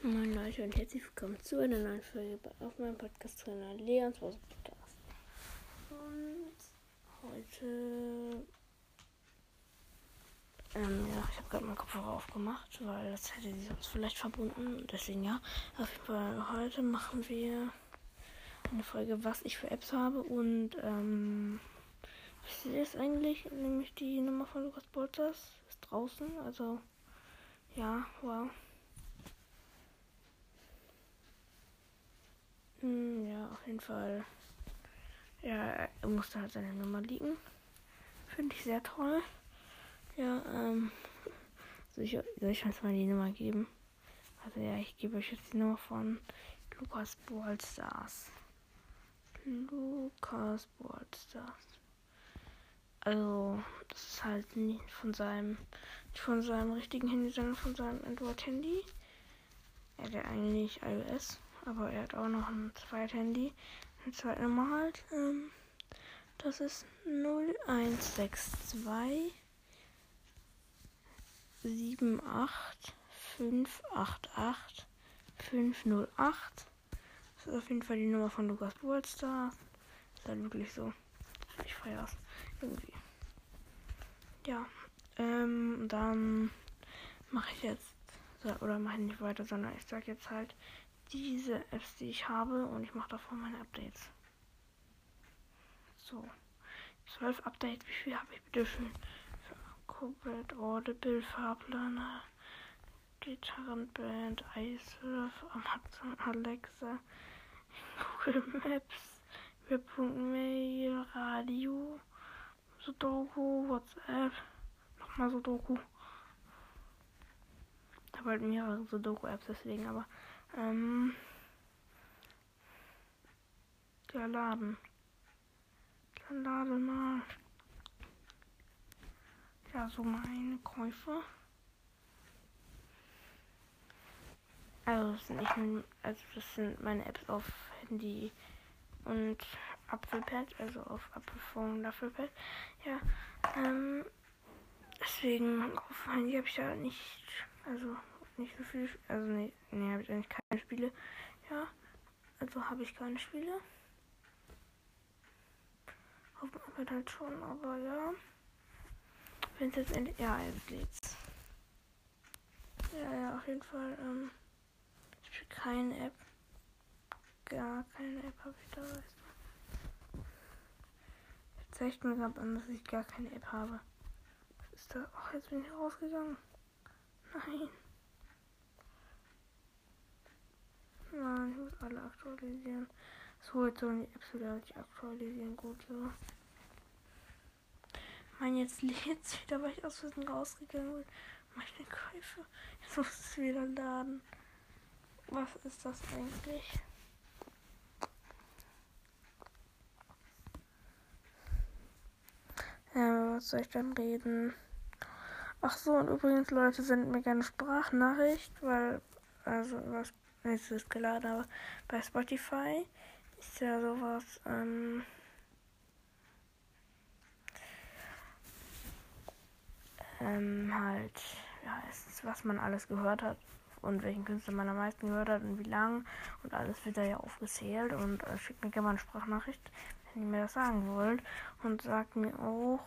Moin Leute und herzlich willkommen zu einer neuen Folge auf meinem Podcast-Trainer Leons Podcast. Und heute. Ähm, ja, ich habe gerade meinen Kopfhörer aufgemacht, weil das hätte sie sonst vielleicht verbunden. Deswegen ja. Auf jeden Fall heute machen wir eine Folge, was ich für Apps habe und ähm. Wisst ihr das eigentlich? Nämlich die Nummer von Lukas Bolters ist draußen. Also ja, wow. Ja, auf jeden Fall. Ja, er musste halt seine Nummer liegen. Finde ich sehr toll. Ja, ähm. Soll ich, soll ich uns mal die Nummer geben? Also ja, ich gebe euch jetzt die Nummer von Lukas Ballstars. Lukas Ballstars. Also, das ist halt nicht von seinem, nicht von seinem richtigen Handy, sondern von seinem Android-Handy. Er hat eigentlich iOS aber er hat auch noch ein zweites Handy. Eine zweite Nummer halt. Ähm, das ist 0162 78 588 508. Das ist auf jeden Fall die Nummer von Lukas Ballstar. Ist halt wirklich so. Ich feiere es. Irgendwie. Ja. Ähm, dann mache ich jetzt. Oder mache ich nicht weiter, sondern ich sage jetzt halt diese Apps, die ich habe und ich mache davon meine Updates. So. 12 Updates, wie viel habe ich bitte schön? Corporate Audible, Fahrplaner, Gitarrenband, Eiswürf, Amazon Alexa, Google Maps, Web.mail, Radio, Sudoku, WhatsApp, nochmal Sudoku. Ich habe halt mehrere Sudoku-Apps deswegen, aber ähm, der Laden. Dann lade mal. Ja, so meine Käufe. Also das sind nicht also das sind meine Apps auf Handy und Apfelpad, also auf Apfelphone und Apfelpad. Ja, ähm, deswegen auf Handy habe ich ja nicht, also nicht so viel. Also, nee, nee habe ich eigentlich keine Spiele. Ja, also habe ich keine Spiele. Auf dem iPad halt schon, aber ja. Wenn es jetzt endlich. Ja, jetzt lädt's. Ja, ja, auf jeden Fall. Ähm, ich spiele keine App. Gar keine App habe ich da, weißt du. Jetzt zeigt mir gerade an, dass ich gar keine App habe. Was ist da? Ach, jetzt bin ich rausgegangen. Nein. Nein, ich muss alle aktualisieren. So, jetzt sollen die Apps nicht aktualisieren. Gut, so. Mein, jetzt lädt's wieder, weil ich aus Versehen rausgegangen bin. Meine Käufe. Jetzt muss es wieder laden. Was ist das eigentlich? Ja, was soll ich dann reden? Ach so, und übrigens, Leute, sendet mir gerne Sprachnachricht, weil, also, was als ich es geladen habe. Bei Spotify ist ja sowas, ähm, ähm, halt, ja, ist, was man alles gehört hat und welchen Künstler man am meisten gehört hat und wie lang und alles wird da ja aufgezählt und äh, schickt mir gerne mal eine Sprachnachricht, wenn ihr mir das sagen wollt und sagt mir auch,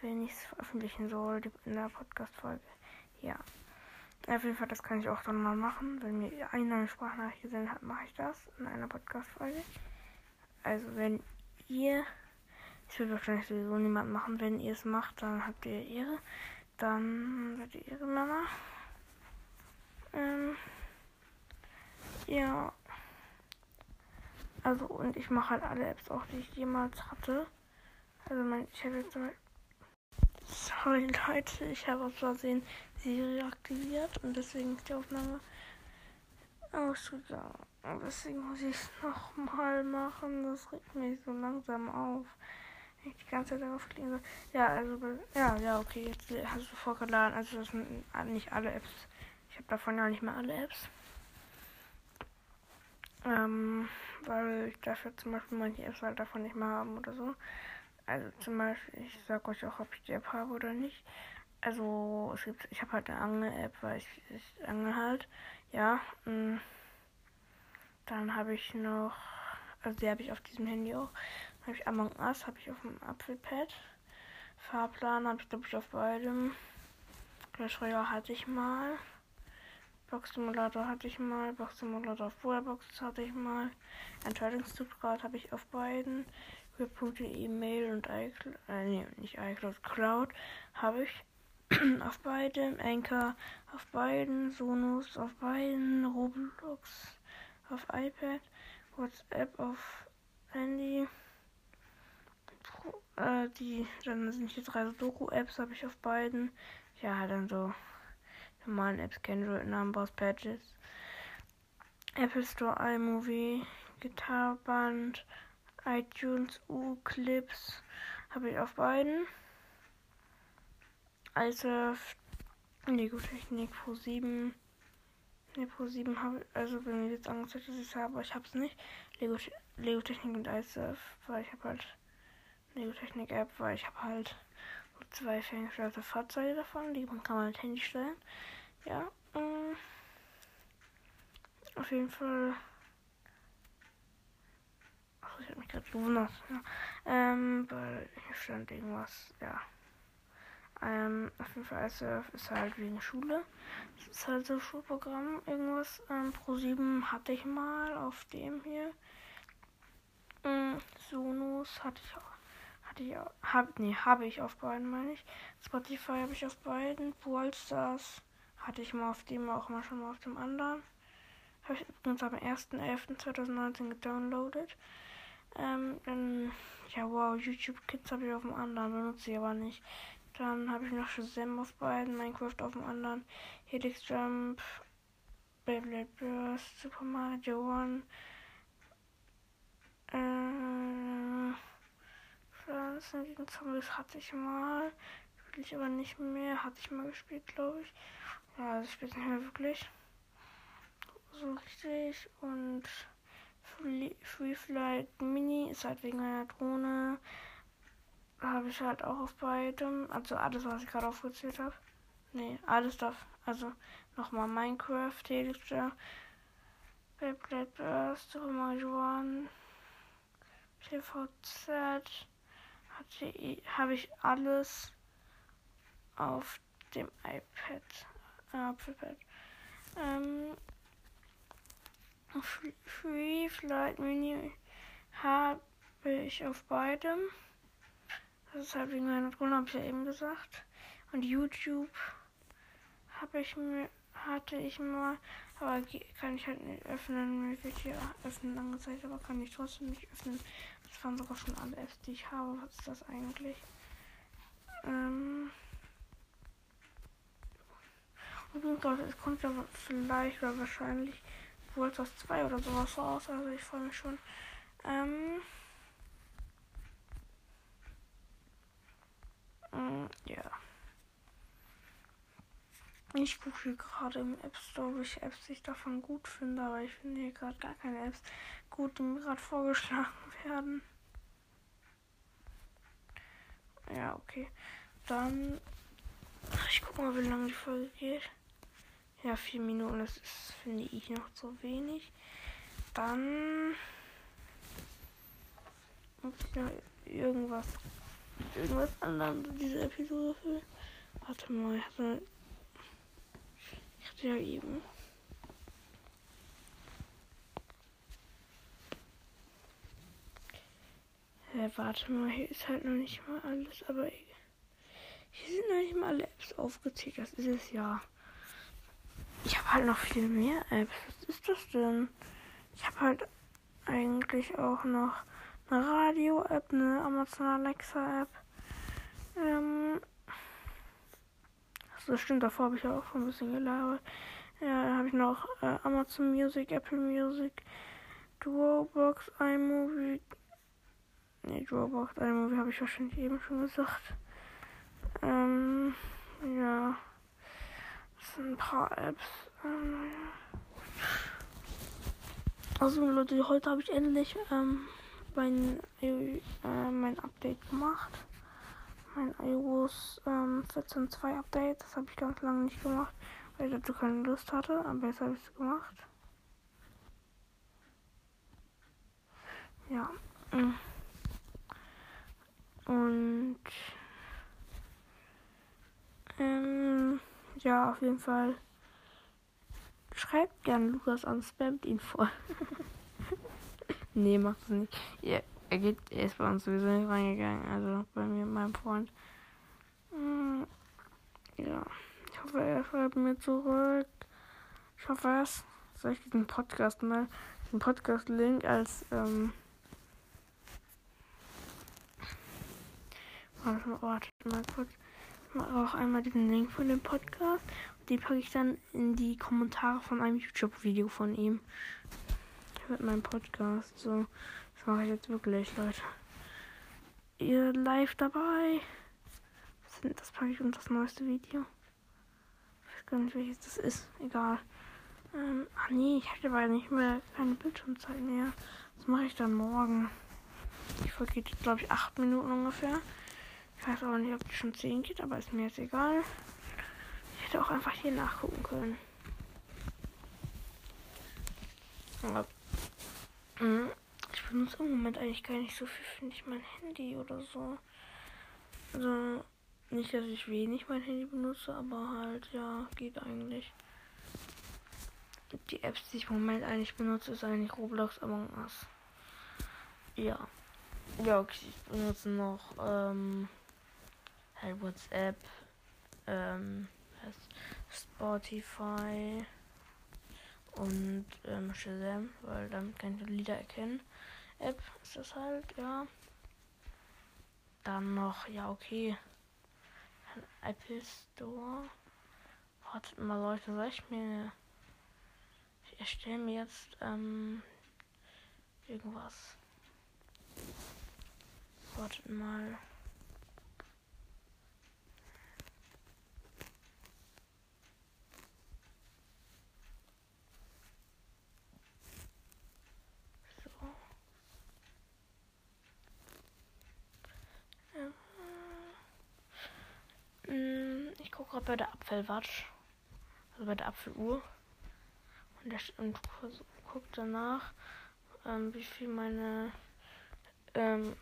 wenn ich es veröffentlichen soll in der Podcast-Folge. Ja. Auf jeden Fall, das kann ich auch dann mal machen. Wenn mir eine Sprachnachricht gesendet hat, mache ich das in einer Podcast-Folge. Also, wenn ihr, ich will wahrscheinlich sowieso niemand machen, wenn ihr es macht, dann habt ihr Ehre. Dann seid ihr Ihre Mama. Ähm, ja. Also, und ich mache halt alle Apps auch, die ich jemals hatte. Also, mein, ich habe jetzt zum Beispiel Sorry Leute, ich habe aus Versehen Siri aktiviert und deswegen ist die Aufnahme ausgegangen. Und deswegen muss ich es nochmal machen. Das regt mich so langsam auf. Ich die ganze Zeit darauf klicken soll. Ja, also, ja, ja, okay, jetzt hast du vorgeladen. Also, das sind nicht alle Apps. Ich habe davon ja nicht mehr alle Apps. Ähm, weil ich dafür zum Beispiel manche Apps halt davon nicht mehr haben oder so. Also zum Beispiel, ich sag euch auch, ob ich die App habe oder nicht. also es gibt, ich habe halt eine Angel-App, weil ich, ich angel halt. Ja. Mm. Dann habe ich noch, also die habe ich auf diesem Handy auch. Dann habe ich Among Us, habe ich auf dem Apfelpad. Fahrplan habe ich glaube ich auf beidem. Clash Royale hatte ich mal. Box Simulator hatte ich mal. Box Simulator auf Box hatte ich mal. Entscheidungszugrad habe ich auf beiden. Höhepunkte E-Mail und iCloud, äh, nee, nicht iCloud, Cloud habe ich auf beiden. Anchor auf beiden. Sonos auf beiden. Roblox auf iPad. WhatsApp auf Handy. Äh, die, dann sind hier drei so Doku-Apps, habe ich auf beiden. Ja, dann so normalen Apps, Android, Numbers, Patches. Apple Store, iMovie, Gitarreband, iTunes, U-Clips habe ich auf beiden. Also Lego Technik Pro 7. Ne, Pro 7 habe ich, also wenn mir jetzt angezeigt, dass ich es habe, aber ich habe es nicht. Lego, Lego Technik und iSurf, weil ich habe halt Lego Technik App, weil ich habe halt zwei ferngesteuerte Fahrzeuge davon, die man kann man mit Handy steuern. Ja, ähm, auf jeden Fall. Ich habe mich gerade gewundert. Ja. Ähm, weil hier stand irgendwas, ja. Ähm, auf jeden Fall ISF ist halt wegen Schule. Das ist halt so Schulprogramm, irgendwas. Ähm, Pro 7 hatte ich mal auf dem hier. Ähm, Sonos hatte ich auch die hab, nee, habe ich auf beiden, meine ich. Spotify habe ich auf beiden. Wallstars hatte ich mal auf dem, auch mal schon mal auf dem anderen. Habe ich übrigens am 1.11.2019 gedownloadet. Ähm, dann, ja, wow, YouTube Kids habe ich auf dem anderen, benutze ich aber nicht. Dann habe ich noch Shazam auf beiden, Minecraft auf dem anderen, Helix Jump, Beyblade Burst, Super Mario One, äh, Pflanzen gegen Zombies hatte ich mal. Spiele ich aber nicht mehr. Hatte ich mal gespielt, glaube ich. Ja, also ich spiele nicht mehr wirklich. So richtig. Und Free, Flight Mini ist halt wegen einer Drohne. Habe ich halt auch auf beidem. Also alles, was ich gerade aufgezählt habe. Nee, alles darf. Also nochmal Minecraft, Telegram, Beyblade Burst, One, PVZ habe ich alles auf dem iPad. Äh, iPad. Ähm, Free Flight Mini habe ich auf beidem. Das ist halt wegen meiner Drohne, habe ich ja eben gesagt. Und YouTube habe ich mir, hatte ich mal, aber kann ich halt nicht öffnen. Mir wird hier öffnen angezeigt, aber kann ich trotzdem nicht öffnen. Das waren sogar schon alle Apps, die ich habe. Was ist das eigentlich? Ähm. Und Gott, es kommt ja vielleicht oder wahrscheinlich wohl das 2 oder sowas raus. Also ich freue mich schon. Ähm. Mm, ja. Ich gucke hier gerade im App Store, welche Apps ich davon gut finde, aber ich finde hier gerade gar keine Apps gut, die mir gerade vorgeschlagen werden. Ja, okay. Dann. Ich guck mal, wie lange die Folge geht. Ja, vier Minuten, das ist, finde ich, noch zu wenig. Dann. Muss ich noch irgendwas. Irgendwas anderes diese Episode für. Warte mal, ich hatte ja eben. Äh, warte mal, hier ist halt noch nicht mal alles, aber hier sind noch nicht mal alle Apps aufgezählt. Das ist es ja. Ich habe halt noch viel mehr Apps. Was ist das denn? Ich habe halt eigentlich auch noch eine Radio-App, eine Amazon Alexa-App. Ähm, das stimmt, davor habe ich auch schon ein bisschen gelabert. Ja, dann habe ich noch äh, Amazon Music, Apple Music, Duobox, iMovie. Ne, Duobox, iMovie habe ich wahrscheinlich eben schon gesagt. Ähm, ein paar Apps. Ähm. Also Leute, heute habe ich endlich ähm, mein, äh, mein Update gemacht. mein iOS ähm, 14.2 Update. Das habe ich ganz lange nicht gemacht, weil ich dazu keine Lust hatte. Aber jetzt habe ich es gemacht. Ja. Mm. Und ähm, ja, auf jeden Fall. Schreibt gern Lukas an, spammt ihn voll. nee, macht es nicht. Ja, er, geht, er ist bei uns sowieso nicht reingegangen, also bei mir, meinem Freund. Hm, ja, ich hoffe, er schreibt mir zurück. Ich hoffe es. Soll ich diesen Podcast mal, den Podcast-Link als, ähm, warte mal, kurz. Ich auch einmal diesen Link von dem Podcast. Die packe ich dann in die Kommentare von einem YouTube-Video von ihm. Mit meinem Podcast. So, das mache ich jetzt wirklich, Leute. Ihr live dabei. Das packe ich unter das neueste Video. Ich weiß gar nicht, welches das ist. Egal. Ähm, ach nee, ich hatte aber nicht mehr keine Bildschirmzeit mehr. Das mache ich dann morgen. Die Folge geht, glaube ich, acht Minuten ungefähr. Ich weiß auch nicht, ob die schon 10 geht, aber ist mir jetzt egal. Ich hätte auch einfach hier nachgucken können. Aber, hm, ich benutze im Moment eigentlich gar nicht so viel, finde ich, mein Handy oder so. Also, nicht, dass ich wenig mein Handy benutze, aber halt, ja, geht eigentlich. Die Apps, die ich im Moment eigentlich benutze, ist eigentlich Roblox Among Us. Ja. Ja, okay, ich benutze noch, ähm, halt WhatsApp, ähm, Spotify und ähm, Shazam, weil damit kann ich Lieder erkennen. App ist das halt, ja. Dann noch, ja, okay. Ein Apple Store. Wartet mal, Leute, soll ich mir. Ich erstelle mir jetzt, ähm, irgendwas. Wartet mal. Gucke gerade bei der Apfelwatch, also bei der Apfeluhr. Und, der, und gucke danach, ähm, wie viel meine ähm,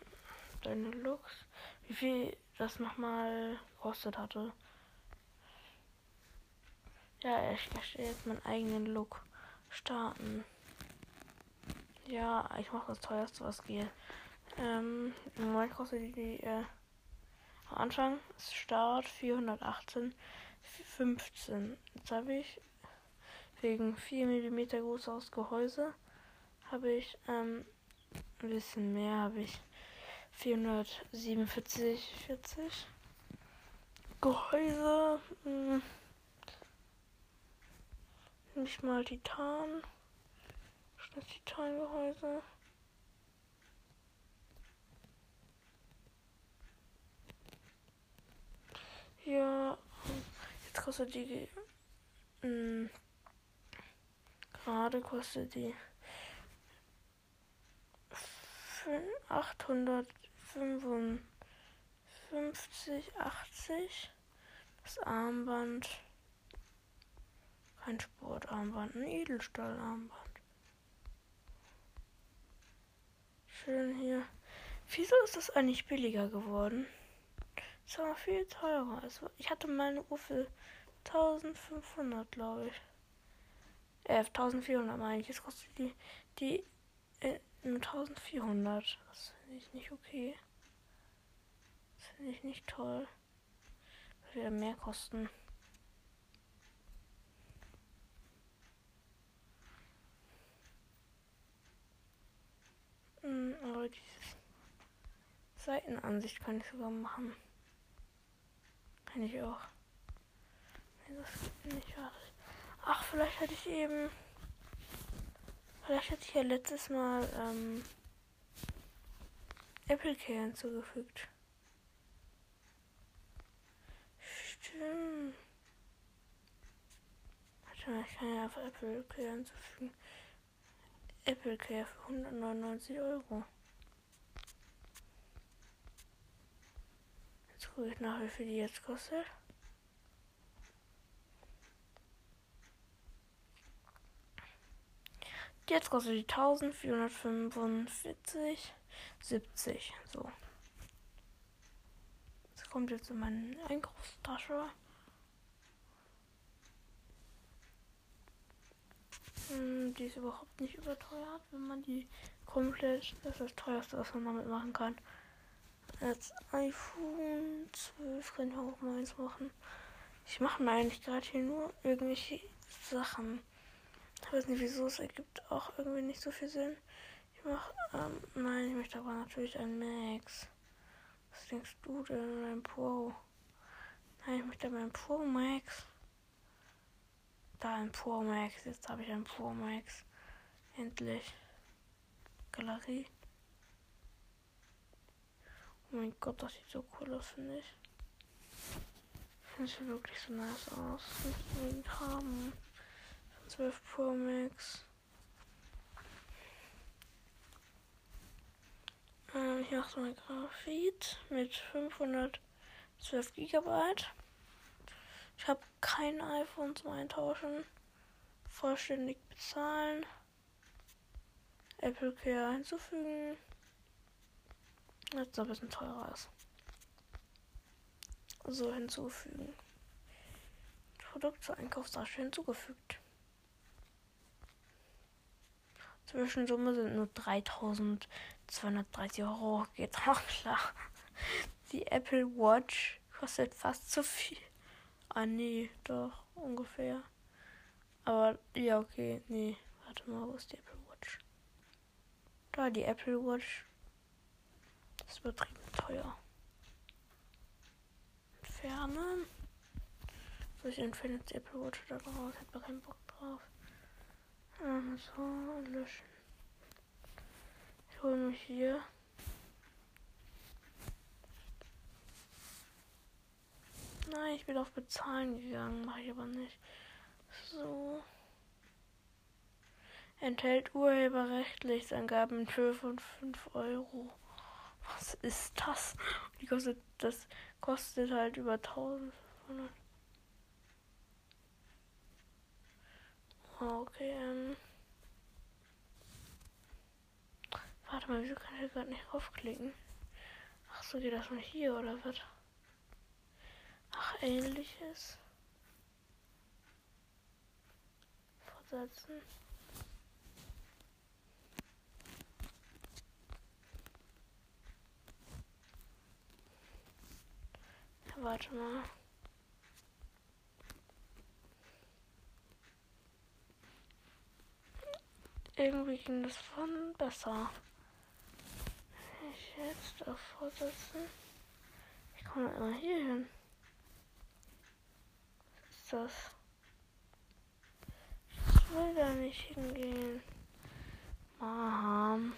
deine Looks, wie viel das nochmal gekostet hatte. Ja, ich möchte jetzt meinen eigenen Look starten. Ja, ich mache das teuerste, was geht. Ähm, normal kostet die äh, am Anfang Start 418, 15. Jetzt habe ich wegen 4 mm großes Gehäuse habe ich ähm, ein bisschen mehr, habe ich 447, 40 Gehäuse. Hm. Nicht mal Titan. Das Titan-Gehäuse. Ja, jetzt kostet die. Hm, gerade kostet die 855, 80. Das Armband. Kein Sportarmband, ein Edelstahlarmband. Schön hier. Wieso ist das eigentlich billiger geworden? Das war viel teurer. Also ich hatte meine Uhr für 1500, glaube ich. Äh, 1400 meine ich. Jetzt kostet die, die äh, nur 1400. Das finde ich nicht okay. Das finde ich nicht toll. Das wird mehr kosten. Hm, aber diese Seitenansicht kann ich sogar machen. Kann ich auch. Ach, vielleicht hatte ich eben. Vielleicht hatte ich ja letztes Mal ähm, Apple Care hinzugefügt. Stimmt. Warte mal, ich kann ja auf Apple Care hinzufügen. Apple Care für 199 Euro. Jetzt gucke ich nach, wie viel die jetzt kostet. Jetzt kostet die 1445, 70. So. Das kommt jetzt in meine Einkaufstasche. Hm, die ist überhaupt nicht überteuert, wenn man die komplett. Das ist das teuerste, was man damit machen kann. Als iPhone 12 kann ich auch eins machen. Ich mache mir eigentlich gerade hier nur irgendwelche Sachen. Ich weiß nicht wieso, es ergibt auch irgendwie nicht so viel Sinn. Ich mache, ähm, nein, ich möchte aber natürlich ein Max. Was denkst du denn, ein Pro? Nein, ich möchte aber ein Pro Max. Da ein Pro Max, jetzt habe ich ein Pro Max. Endlich. Galerie. Mein Gott, das sieht so cool aus, finde ich. Finde ich wirklich so nice aus. Ich will ihn haben. 12 Pro Max. Ähm, hier noch so ein Graphit mit 512 GB. Ich habe kein iPhone zum Eintauschen. Vollständig bezahlen. Apple Care hinzufügen. Jetzt ein bisschen teurer ist. So hinzufügen. Produkt zur Einkaufstasche hinzugefügt. Zwischensumme sind nur 3230 Euro. Geht auch klar. Die Apple Watch kostet fast zu viel. Ah, nee, doch, ungefähr. Aber, ja, okay, nee. Warte mal, wo ist die Apple Watch? Da, die Apple Watch. Ist übertrieben teuer. Entfernen. So, ich entferne jetzt Apple Watch da raus. Ich hab da keinen Bock drauf. Ähm, so, löschen. Ich hole mich hier. Nein, ich bin auf Bezahlen gegangen, mache ich aber nicht. So. Enthält urheberrechtlich Angaben in Höhe von 5 Euro. Was ist das? Die kostet, das kostet halt über 1500. Okay, ähm. Warte mal, wieso kann ich gerade nicht draufklicken? Ach so, geht das mal hier oder was? Ach, ähnliches. Fortsetzen. Warte mal. Irgendwie ging das von besser. Ich jetzt auf Fortsetzen. Ich komme immer hier hin. Was ist das? Ich will da nicht hingehen. Mom.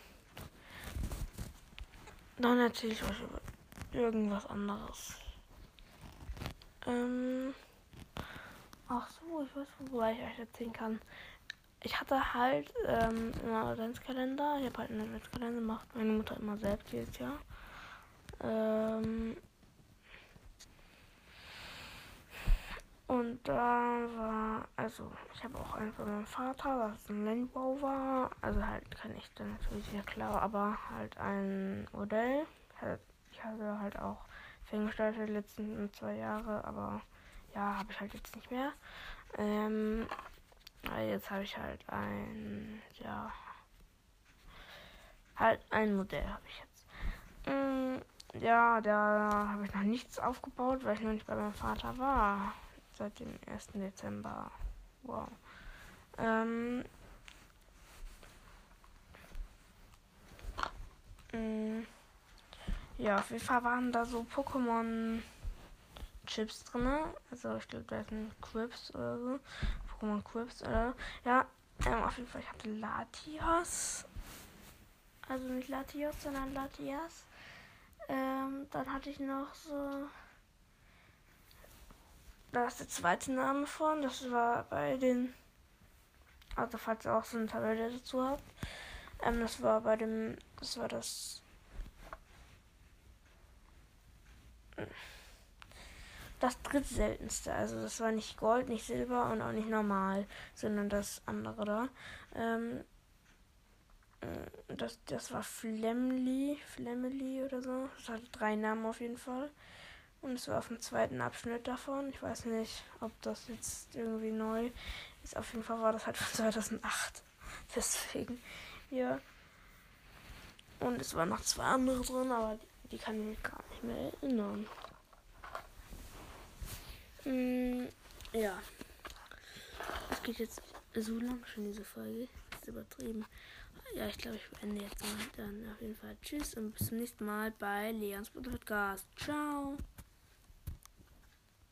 Dann erzähle ich euch über irgendwas anderes. Ähm. Ach so, ich weiß, wo ich euch erzählen kann ich hatte halt ähm, immer Adventskalender. Ich habe halt einen Adventskalender gemacht. Meine Mutter immer selbst jedes Jahr. Ähm, und da war, also ich habe auch einen von meinem Vater, was ein Landbau war. Also halt kann ich dann natürlich ja klar, aber halt ein Modell. Ich hatte halt auch Ferngestaltet die letzten zwei Jahre, aber ja, habe ich halt jetzt nicht mehr. Ähm, Jetzt habe ich halt ein, ja, halt ein Modell habe ich jetzt. Mm, ja, da habe ich noch nichts aufgebaut, weil ich noch nicht bei meinem Vater war. Seit dem 1. Dezember. Wow. Ähm, mm, ja, auf jeden Fall waren da so Pokémon Chips drin. Also ich glaube, da sind Crips oder so. Pokémon Quips, oder? Ja, ähm, auf jeden Fall, ich hatte Latias. Also nicht Latios, sondern Latias. Ähm, dann hatte ich noch so. Da ist der zweite Name von. Das war bei den. Also, falls ihr auch so eine Tabelle dazu habt. Ähm, das war bei dem. Das war das. Das drittseltenste. Also das war nicht Gold, nicht Silber und auch nicht normal, sondern das andere da. Ähm, äh, das, das war Flemly, Flemly oder so. Das hatte drei Namen auf jeden Fall. Und es war auf dem zweiten Abschnitt davon. Ich weiß nicht, ob das jetzt irgendwie neu ist. Auf jeden Fall war das halt von 2008. Deswegen, ja. Und es waren noch zwei andere drin, aber die, die kann ich mich gar nicht mehr erinnern. Mm, ja. Es geht jetzt so lang schon diese Folge. Das ist übertrieben. Ja, ich glaube, ich beende jetzt mal. Dann auf jeden Fall Tschüss und bis zum nächsten Mal bei Leons Podcast. Ciao.